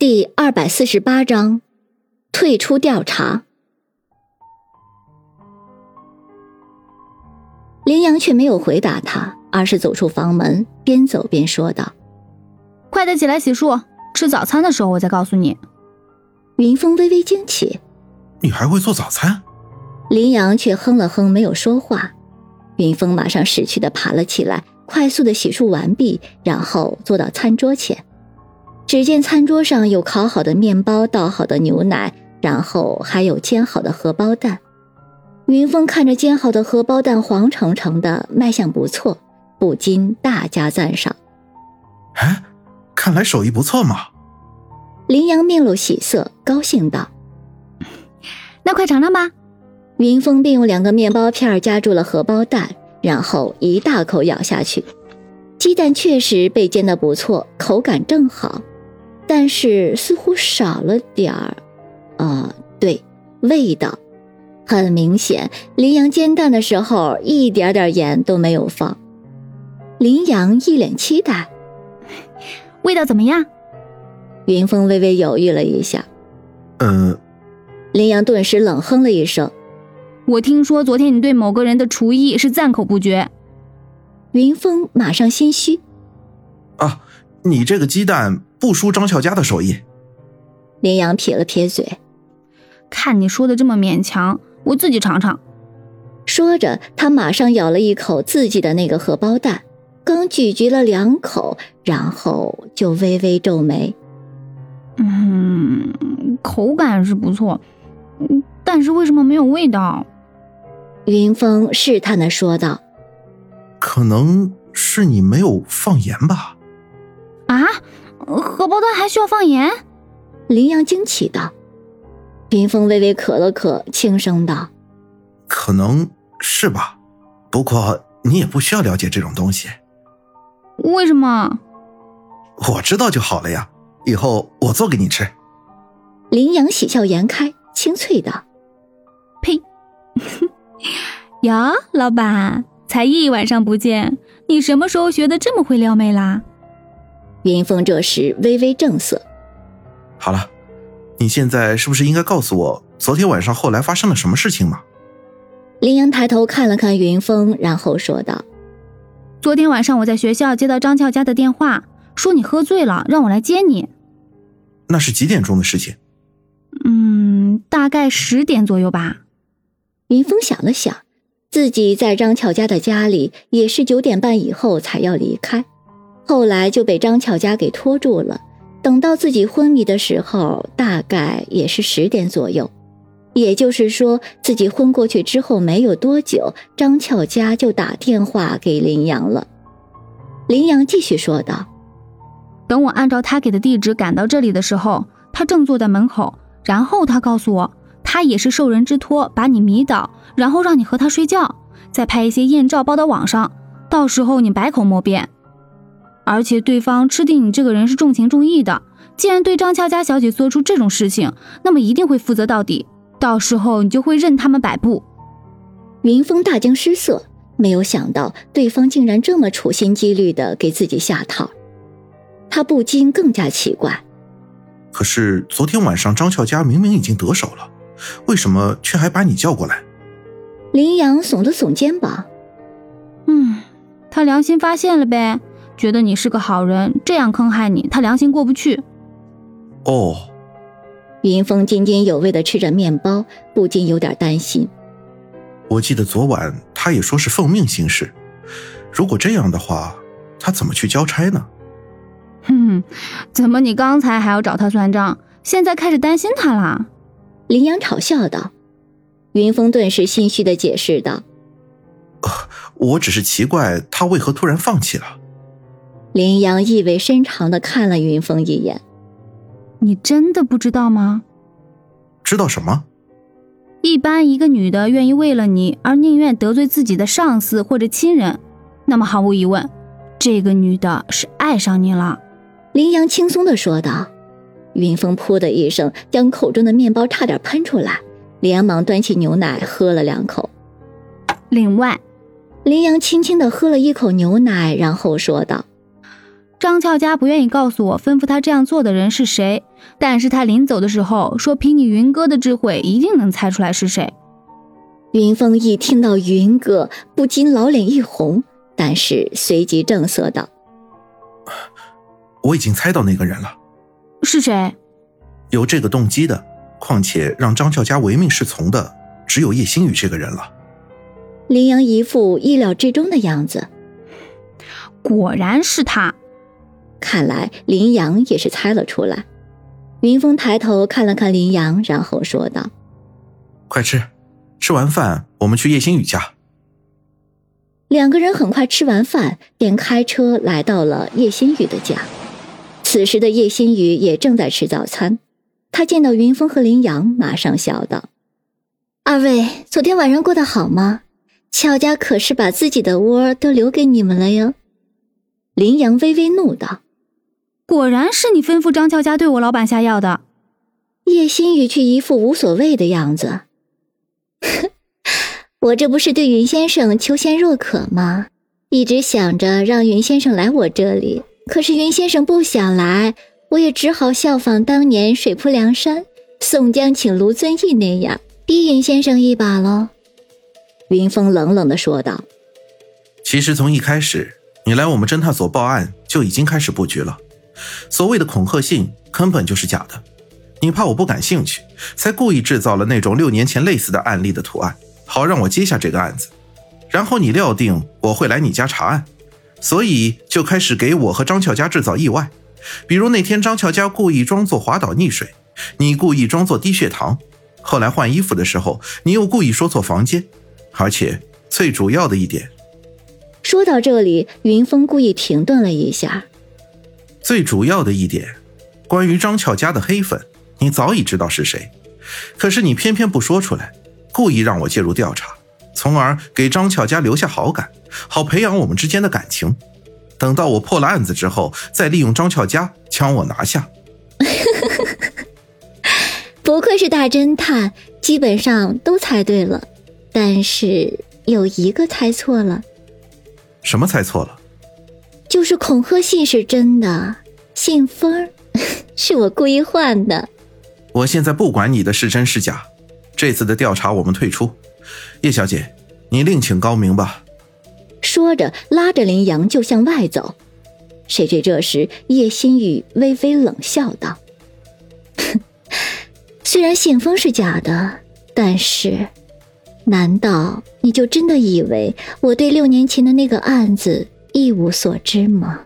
第二百四十八章，退出调查。林阳却没有回答他，而是走出房门，边走边说道：“快点起来洗漱，吃早餐的时候我再告诉你。”云峰微微惊奇：“你还会做早餐？”林阳却哼了哼，没有说话。云峰马上识趣的爬了起来，快速的洗漱完毕，然后坐到餐桌前。只见餐桌上有烤好的面包、倒好的牛奶，然后还有煎好的荷包蛋。云峰看着煎好的荷包蛋黄澄澄的，卖相不错，不禁大加赞赏。哎，看来手艺不错嘛。林阳面露喜色，高兴道：“ 那快尝尝吧。”云峰便用两个面包片夹住了荷包蛋，然后一大口咬下去。鸡蛋确实被煎得不错，口感正好。但是似乎少了点儿，啊，对，味道很明显。林阳煎蛋的时候一点点盐都没有放。林阳一脸期待，味道怎么样？云峰微微犹豫了一下，嗯。林阳顿时冷哼了一声：“我听说昨天你对某个人的厨艺是赞口不绝。”云峰马上心虚，啊，你这个鸡蛋。不输张俏佳的手艺，林阳撇了撇嘴，看你说的这么勉强，我自己尝尝。说着，他马上咬了一口自己的那个荷包蛋，刚咀嚼了两口，然后就微微皱眉。嗯，口感是不错，但是为什么没有味道？云峰试探的说道：“可能是你没有放盐吧。”啊？荷包蛋还需要放盐？林阳惊奇道。林峰微微咳了咳，轻声道：“可能是吧，不过你也不需要了解这种东西。为什么？我知道就好了呀，以后我做给你吃。”林阳喜笑颜开，清脆道：“呸！哟，老板，才一晚上不见，你什么时候学的这么会撩妹啦？”云峰这时微微正色。好了，你现在是不是应该告诉我昨天晚上后来发生了什么事情吗？林阳抬头看了看云峰，然后说道：“昨天晚上我在学校接到张俏家的电话，说你喝醉了，让我来接你。那是几点钟的事情？嗯，大概十点左右吧。”云峰想了想，自己在张俏家的家里也是九点半以后才要离开。后来就被张巧家给拖住了。等到自己昏迷的时候，大概也是十点左右。也就是说，自己昏过去之后没有多久，张巧家就打电话给林阳了。林阳继续说道：“等我按照他给的地址赶到这里的时候，他正坐在门口。然后他告诉我，他也是受人之托把你迷倒，然后让你和他睡觉，再拍一些艳照报到网上，到时候你百口莫辩。”而且对方吃定你这个人是重情重义的，既然对张俏佳小姐做出这种事情，那么一定会负责到底。到时候你就会任他们摆布。云峰大惊失色，没有想到对方竟然这么处心积虑的给自己下套，他不禁更加奇怪。可是昨天晚上张俏佳明明已经得手了，为什么却还把你叫过来？林阳耸了耸肩膀，嗯，他良心发现了呗。觉得你是个好人，这样坑害你，他良心过不去。哦，云峰津津有味的吃着面包，不禁有点担心。我记得昨晚他也说是奉命行事，如果这样的话，他怎么去交差呢？哼，怎么你刚才还要找他算账，现在开始担心他了？林阳嘲笑道。云峰顿时心虚的解释道：“我只是奇怪他为何突然放弃了。”林阳意味深长的看了云峰一眼：“你真的不知道吗？知道什么？一般一个女的愿意为了你而宁愿得罪自己的上司或者亲人，那么毫无疑问，这个女的是爱上你了。”林阳轻松的说道。云峰噗的一声将口中的面包差点喷出来，连忙端起牛奶喝了两口。另外，林阳轻轻的喝了一口牛奶，然后说道。张俏佳不愿意告诉我吩咐他这样做的人是谁，但是他临走的时候说，凭你云哥的智慧，一定能猜出来是谁。云峰一听到云哥，不禁老脸一红，但是随即正色道：“我已经猜到那个人了，是谁？有这个动机的，况且让张俏佳唯命是从的，只有叶星宇这个人了。”林阳一副意料之中的样子，果然是他。看来林阳也是猜了出来。云峰抬头看了看林阳，然后说道：“快吃，吃完饭我们去叶星宇家。”两个人很快吃完饭，便开车来到了叶星宇的家。此时的叶星宇也正在吃早餐，他见到云峰和林阳，马上笑道：“二位昨天晚上过得好吗？”乔家可是把自己的窝都留给你们了哟！林阳微微怒道：“果然是你吩咐张俏家对我老板下药的。”叶心雨却一副无所谓的样子：“ 我这不是对云先生求贤若渴吗？一直想着让云先生来我这里，可是云先生不想来，我也只好效仿当年水泊梁山宋江请卢遵义那样，逼云先生一把喽。”云峰冷冷的说道：“其实从一开始，你来我们侦探所报案就已经开始布局了。所谓的恐吓信根本就是假的，你怕我不感兴趣，才故意制造了那种六年前类似的案例的图案，好让我接下这个案子。然后你料定我会来你家查案，所以就开始给我和张俏佳制造意外。比如那天张俏佳故意装作滑倒溺水，你故意装作低血糖。后来换衣服的时候，你又故意说错房间。”而且最主要的一点，说到这里，云峰故意停顿了一下。最主要的一点，关于张俏家的黑粉，你早已知道是谁，可是你偏偏不说出来，故意让我介入调查，从而给张俏家留下好感，好培养我们之间的感情。等到我破了案子之后，再利用张俏家将我拿下。不愧是大侦探，基本上都猜对了。但是有一个猜错了，什么猜错了？就是恐吓信是真的，信封 是我故意换的。我现在不管你的是真是假，这次的调查我们退出。叶小姐，你另请高明吧。说着，拉着林阳就向外走。谁知这时叶心雨微微冷笑道：“ 虽然信封是假的，但是……”难道你就真的以为我对六年前的那个案子一无所知吗？